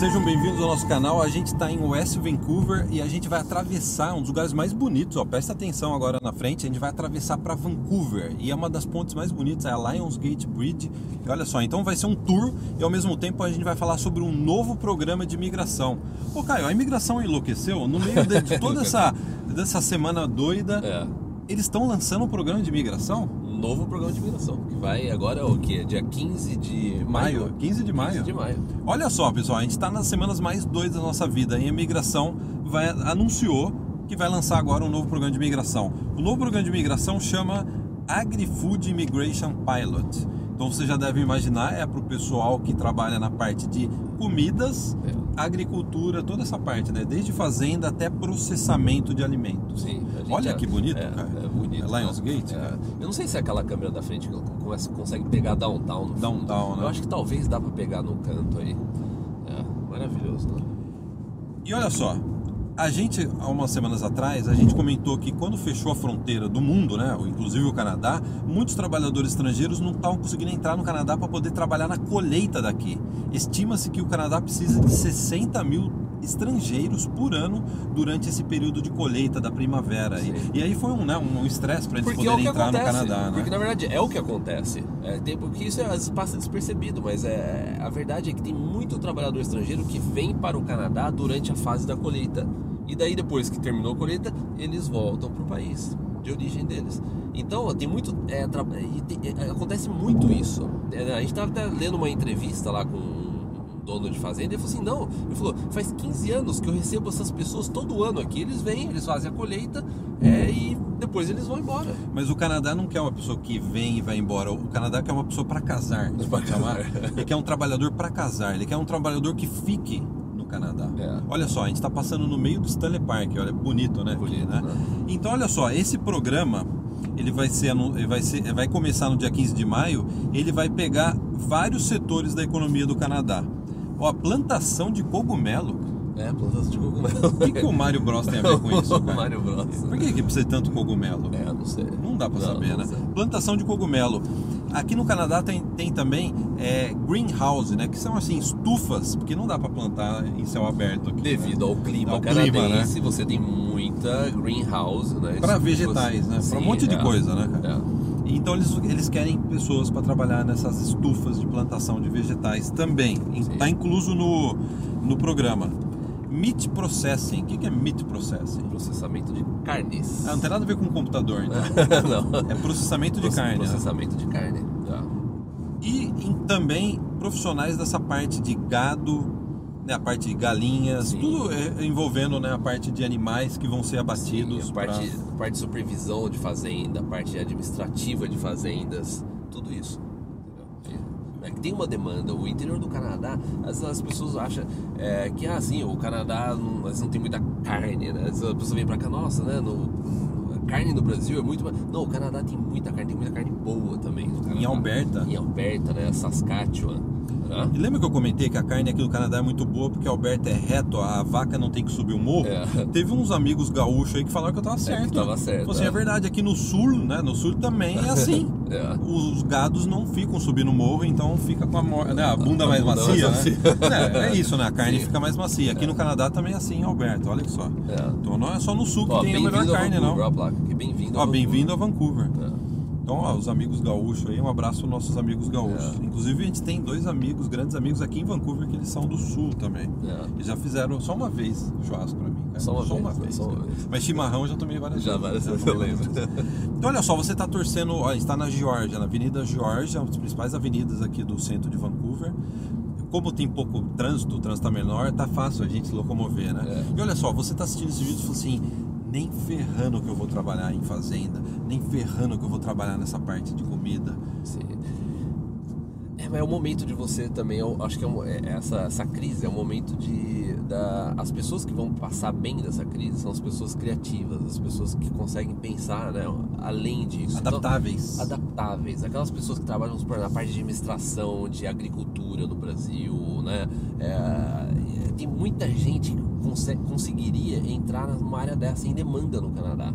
Sejam bem-vindos ao nosso canal. A gente está em West Vancouver e a gente vai atravessar um dos lugares mais bonitos. Ó, presta atenção agora na frente. A gente vai atravessar para Vancouver e é uma das pontes mais bonitas, é a Lionsgate Bridge. E olha só, então vai ser um tour e ao mesmo tempo a gente vai falar sobre um novo programa de imigração. Ô, Caio, a imigração enlouqueceu no meio de, de toda essa dessa semana doida. É. Eles estão lançando um programa de imigração? Novo programa de imigração, que vai agora o quê? Dia 15 de maio? Maio, 15 de maio. 15 de maio. Olha só, pessoal, a gente está nas semanas mais doidas da nossa vida e a imigração vai, anunciou que vai lançar agora um novo programa de imigração. O novo programa de imigração chama Agri-Food Immigration Pilot. Então você já deve imaginar, é para o pessoal que trabalha na parte de comidas, É. agricultura, toda essa parte, né? Desde fazenda até processamento de alimentos. Sim, gente Olha que bonito, é, cara. É bonito. É Lionsgate, É. Eu não sei se é aquela câmera da frente que consegue pegar downtown no fundo. Downtown, né? Eu acho que talvez dá pra pegar no canto aí. É, maravilhoso, né? E olha só, a gente, há umas semanas atrás, a gente comentou que quando fechou a fronteira do mundo, né, inclusive o Canadá, muitos trabalhadores estrangeiros não estavam conseguindo entrar no Canadá para poder trabalhar na colheita daqui. Estima-se que o Canadá precisa de 60 mil estrangeiros por ano durante esse período de colheita da primavera. E, e aí foi um né, um estresse para eles Porque é poderem que entrar acontece. no Canadá. Né? Porque na verdade é o que acontece. É, tem, porque isso às vezes passa despercebido, mas é, a verdade é que tem muito trabalhador estrangeiro que vem para o Canadá durante a fase da colheita. E daí depois que terminou a colheita, eles voltam para o país de origem deles. Então tem muito. é, tra- e tem- é, acontece muito isso. É, a gente estava até lendo uma entrevista lá com um dono de fazenda, ele falou assim, não, ele falou, faz 15 anos que eu recebo essas pessoas todo ano aqui, eles vêm, eles fazem a colheita é, e depois eles vão embora. Mas o Canadá não quer uma pessoa que vem e vai embora. O Canadá quer uma pessoa para casar, pode chamar. Ele quer um trabalhador para casar. Ele quer um trabalhador que fique Canadá. É. Olha só, a gente está passando no meio do Stanley Park. Olha, bonito, né? aqui, Bonito, né? né? Então, olha só, esse programa ele vai ser, ele vai ser, vai começar no dia 15 de maio. Ele vai pegar vários setores da economia do Canadá. Ó, a plantação de cogumelo. É, plantação de cogumelo. O que, que o Mario Bros tem a ver com isso? O cara? Mario Bros. Por que, que precisa de tanto cogumelo? É, não sei. Não dá pra Não, saber, né? sei. Plantação de cogumelo. Aqui no Canadá tem, tem também é, greenhouse, né? Que são assim estufas, porque não dá pra plantar em céu aberto aqui. Devido ao clima Ao clima, canadense, você tem muita greenhouse, né? Para vegetais, né? Para um monte de é. coisa, né, cara? É. Então eles, eles querem pessoas para trabalhar nessas estufas de plantação de vegetais também. Está incluso no, no programa. Meat Processing. O que é Meat Processing? Processamento de carnes. Ah, não tem nada a ver com computador, então. não. É processamento de carne. né? Processamento de carne. Tá. E também profissionais dessa parte de gado, né, a parte de galinhas, Sim. tudo é, envolvendo né, a parte de animais que vão ser abatidos. Sim, a parte, pra- a parte de supervisão de fazenda, a parte administrativa de fazendas, tudo isso. Que tem uma demanda. O interior do Canadá, vezes as pessoas acham é, que assim, o Canadá não, não tem muita carne, né? Às vezes a pessoa vem pra cá, nossa, né? No, carne no Brasil é muito mais. Não, o Canadá tem muita carne, tem muita carne boa também. Em Alberta. Em Alberta, né? Saskatchewan. Né? E lembra que eu comentei que a carne aqui do Canadá é muito boa porque Alberta é reto, a vaca não tem que subir o morro? É. Teve uns amigos gaúchos aí que falaram que eu tava certo. tava certo, assim, é. é. verdade, aqui no sul, né? No sul também é assim. É. Os gados não ficam subindo o morro, então fica com a, né, a bunda A mais bunda macia, mais né? É, é isso, né? A carne Sim. fica mais macia. Aqui no Canadá também é assim, Alberta, olha só. É. Então não é só no sul que Ó, tem a melhor carne, Vancouver, não. ó Bem-vindo a Vancouver. bem-vindo a Vancouver. É. Então, ó, os amigos gaúchos aí, um abraço aos nossos amigos gaúchos. É. Inclusive, a gente tem dois amigos, grandes amigos aqui em Vancouver, que eles são do sul também. É. E já fizeram só uma vez churrasco pra mim. cara. Só uma vez, só uma vez. Mas chimarrão eu já tomei várias Já vezes. várias vezes eu lembro. Então, olha só, você tá torcendo, ó, está na Georgia, na Avenida Georgia, uma das principais avenidas aqui do centro de Vancouver. Como tem pouco trânsito, o trânsito tá menor, tá fácil a gente se locomover, né? É. E olha só, você tá assistindo esse vídeo e falou assim, nem ferrando que eu vou trabalhar em fazenda, nem ferrando que eu vou trabalhar nessa parte de comida. Sim. É, mas é o momento de você também, eu acho que é um- é- essa, essa crise é um momento de. Da, as pessoas que vão passar bem dessa crise são as pessoas criativas, as pessoas que conseguem pensar né, além disso. Então, Adaptáveis. adaptáveis, aquelas pessoas que trabalham na parte de administração, de agricultura no Brasil, né? É, tem muita gente que conse- conseguiria entrar numa área dessa em demanda no Canadá.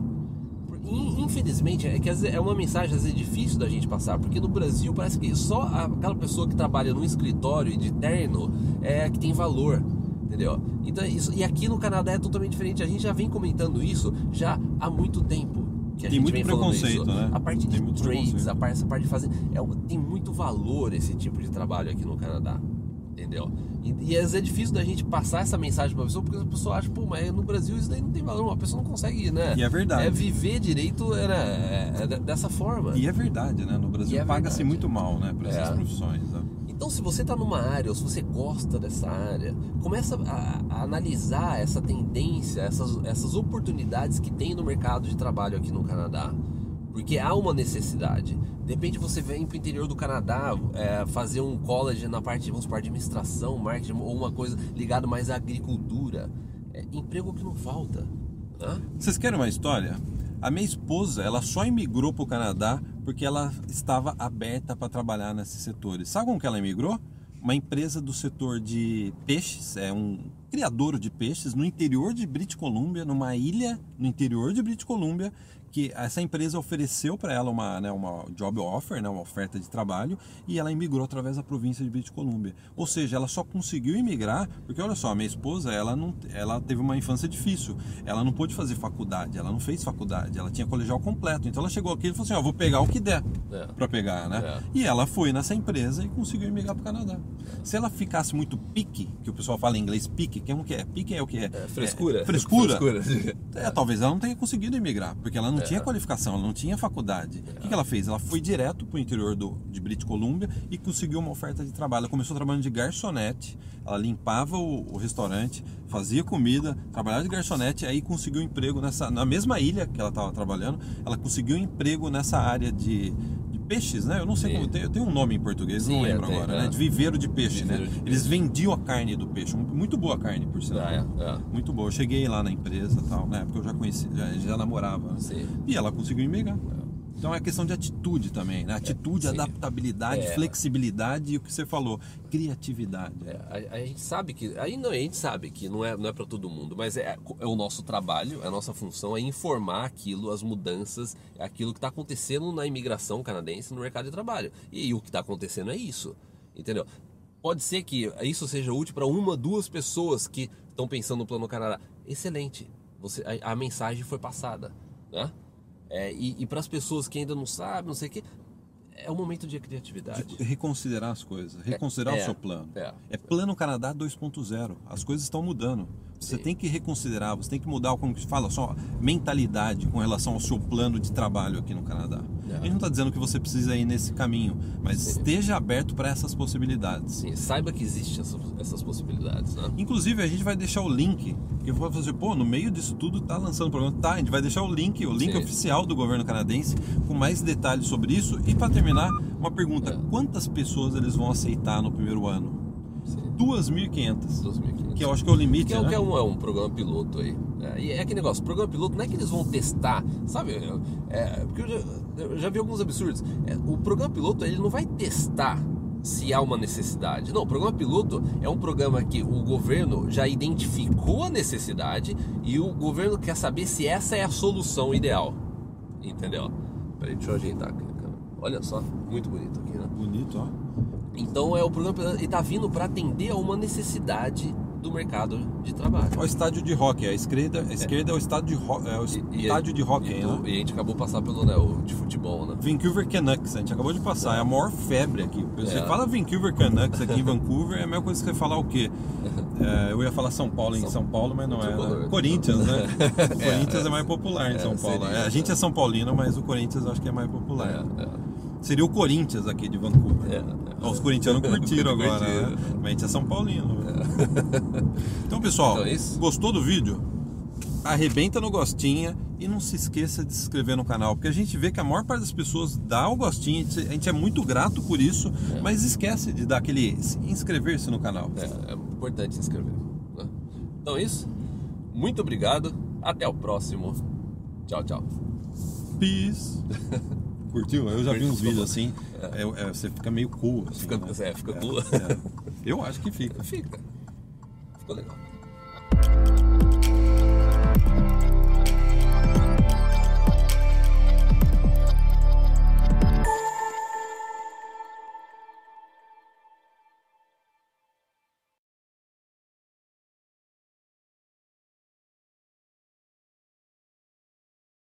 In- Infelizmente, é que é uma mensagem às vezes difícil da gente passar, porque no Brasil parece que só aquela pessoa que trabalha num escritório de terno é que tem valor. Entendeu? Então, isso, e aqui no Canadá é totalmente diferente. A gente já vem comentando isso já há muito tempo. Que a Tem gente muito vem preconceito, né? A parte de trades, a parte, essa parte de fazer. É, tem muito valor esse tipo de trabalho aqui no Canadá. Entendeu? E, e às vezes é difícil da gente passar essa mensagem pra pessoa, porque a pessoa acha, pô, mas no Brasil isso daí não tem valor, a pessoa não consegue, né? E é verdade. É viver direito né, é, é dessa forma. E é verdade, né? No Brasil é paga-se muito mal, né? Para essas É. profissões. Né? Então, se você está numa área ou se você gosta dessa área, começa a, a analisar essa tendência, essas, essas oportunidades que tem no mercado de trabalho aqui no Canadá. Porque há uma necessidade. De repente você vem para o interior do Canadá é, fazer um college na parte, vamos supor, administração, marketing ou uma coisa ligada mais à agricultura. É emprego que não falta. Hã? Vocês querem uma história? A minha esposa, ela só imigrou para o Canadá porque ela estava aberta para trabalhar nesses setores. Sabe como que ela imigrou? Uma empresa do setor de peixes, é um criador de peixes no interior de British Columbia, numa ilha no interior de British Columbia, que essa empresa ofereceu para ela uma, né, uma job offer, né, uma oferta de trabalho, e ela imigrou através da província de British Columbia. Ou seja, ela só conseguiu imigrar porque, olha só, a minha esposa, ela, não, ela teve uma infância difícil, ela não pôde fazer faculdade, ela não fez faculdade, ela tinha colegial completo, então ela chegou aqui e falou assim, ó, vou pegar o que der É. para pegar, né? É. E ela foi nessa empresa e conseguiu imigrar para o Canadá. Se ela ficasse muito pique, que o pessoal fala em inglês pique, que é o que é? Pique é o que é? É, frescura. É, frescura. frescura. É, talvez ela não tenha conseguido emigrar, porque ela não. Tinha qualificação, ela não tinha faculdade. O que, que ela fez? Ela foi direto para o interior do, de British Columbia e conseguiu uma oferta de trabalho. Ela começou trabalhando de garçonete, ela limpava o, o restaurante, fazia comida, trabalhava de garçonete, aí conseguiu emprego nessa, na mesma ilha que ela estava trabalhando, ela conseguiu emprego nessa área de peixes, né? Eu não sei Sim. como tem, tem um nome em português, não Sim, lembro é, tem, agora, é. né? De viveiro de peixe, Viveiro né? de Eles peixe. vendiam a carne do peixe, muito boa a carne, por sinal. Ah, é, é. Muito boa. Eu cheguei lá na empresa e tal, na época eu já conheci, já, já namorava. né? E ela conseguiu emigrar. Então é questão de atitude também, né? Atitude, sim. adaptabilidade, É. flexibilidade e o que você falou, criatividade. É, a, a gente sabe que. Aí não, a gente sabe que não é, não é para todo mundo, mas é, é o nosso trabalho, é a nossa função é informar aquilo, as mudanças, aquilo que está acontecendo na imigração canadense no mercado de trabalho. E, o que está acontecendo é isso. Entendeu? Pode ser que isso seja útil para uma, duas pessoas que estão pensando no plano Canadá. Excelente. Você, a, a mensagem foi passada. Né? É, e e para as pessoas que ainda não sabem, não sei o que, é um momento de criatividade. De reconsiderar as coisas, reconsiderar é, o seu plano. é. É plano Canadá 2.0. As coisas estão mudando. Você Sim. tem que reconsiderar, você tem que mudar, como que fala, só mentalidade com relação ao seu plano de trabalho aqui no Canadá. É. A gente não está dizendo que você precisa ir nesse caminho, mas Sim. esteja aberto para essas possibilidades. Sim, saiba que existem essas, essas possibilidades, né? Inclusive, a gente vai deixar o link. Eu vou fazer, pô, no meio disso tudo tá lançando o programa. Tá, a gente vai deixar o link, o link Sim. oficial do governo canadense, com mais detalhes sobre isso. E para terminar, uma pergunta: É. quantas pessoas eles vão aceitar no primeiro ano? Sim. 2.500. 2015. Que eu acho que é o limite, Que é, né? que é um, é um programa piloto aí. É, e é aquele negócio, programa piloto não é que eles vão testar, sabe? É, porque eu já, eu já vi alguns absurdos. É, o programa piloto ele não vai testar se há uma necessidade. Não, o programa piloto é um programa que o governo já identificou a necessidade e o governo quer saber se essa é a solução ideal. Entendeu? Peraí, deixa eu ajeitar aqui. cara. Olha só, muito bonito aqui, né? Bonito, ó. Então é o programa ele tá vindo para atender a uma necessidade do mercado de trabalho. Ó, o estádio de hockey. A esquerda, a esquerda é o estádio de, ho é o E- e- estádio de hockey, e, né? e a gente acabou de passar pelo né, o de futebol, né? Vancouver Canucks, a gente acabou de passar, é a maior febre aqui. Você É. fala Vancouver Canucks aqui em Vancouver, é a mesma coisa que você falar o quê? É, eu ia falar São Paulo em São- São, Paulo, mas não é. Tricolor. Né? Corinthians, né? O É, Corinthians é, é. mais popular em É, São Paulo. seria. É, a gente é São Paulino, mas o Corinthians acho que é mais popular. É, é. Seria o Corinthians aqui de Vancouver. É, é. Os corintianos curtiram agora, né? Mas a gente é São Paulino. Então, pessoal, Então é gostou do vídeo? Arrebenta no gostinha e não se esqueça de se inscrever no canal, porque a gente vê que a maior parte das pessoas dá o gostinho, a gente é muito grato por isso, É. mas esquece de dar aquele inscrever-se no canal. É, é importante se inscrever. né? Então é isso. Muito obrigado. Até o próximo. Tchau, tchau. Peace. Curtiu? Eu já vi uns vídeos assim, é, é, você fica meio cool. Assim, Fica, né? é, fica cool. É. Eu acho que fica. Fica. 不能搞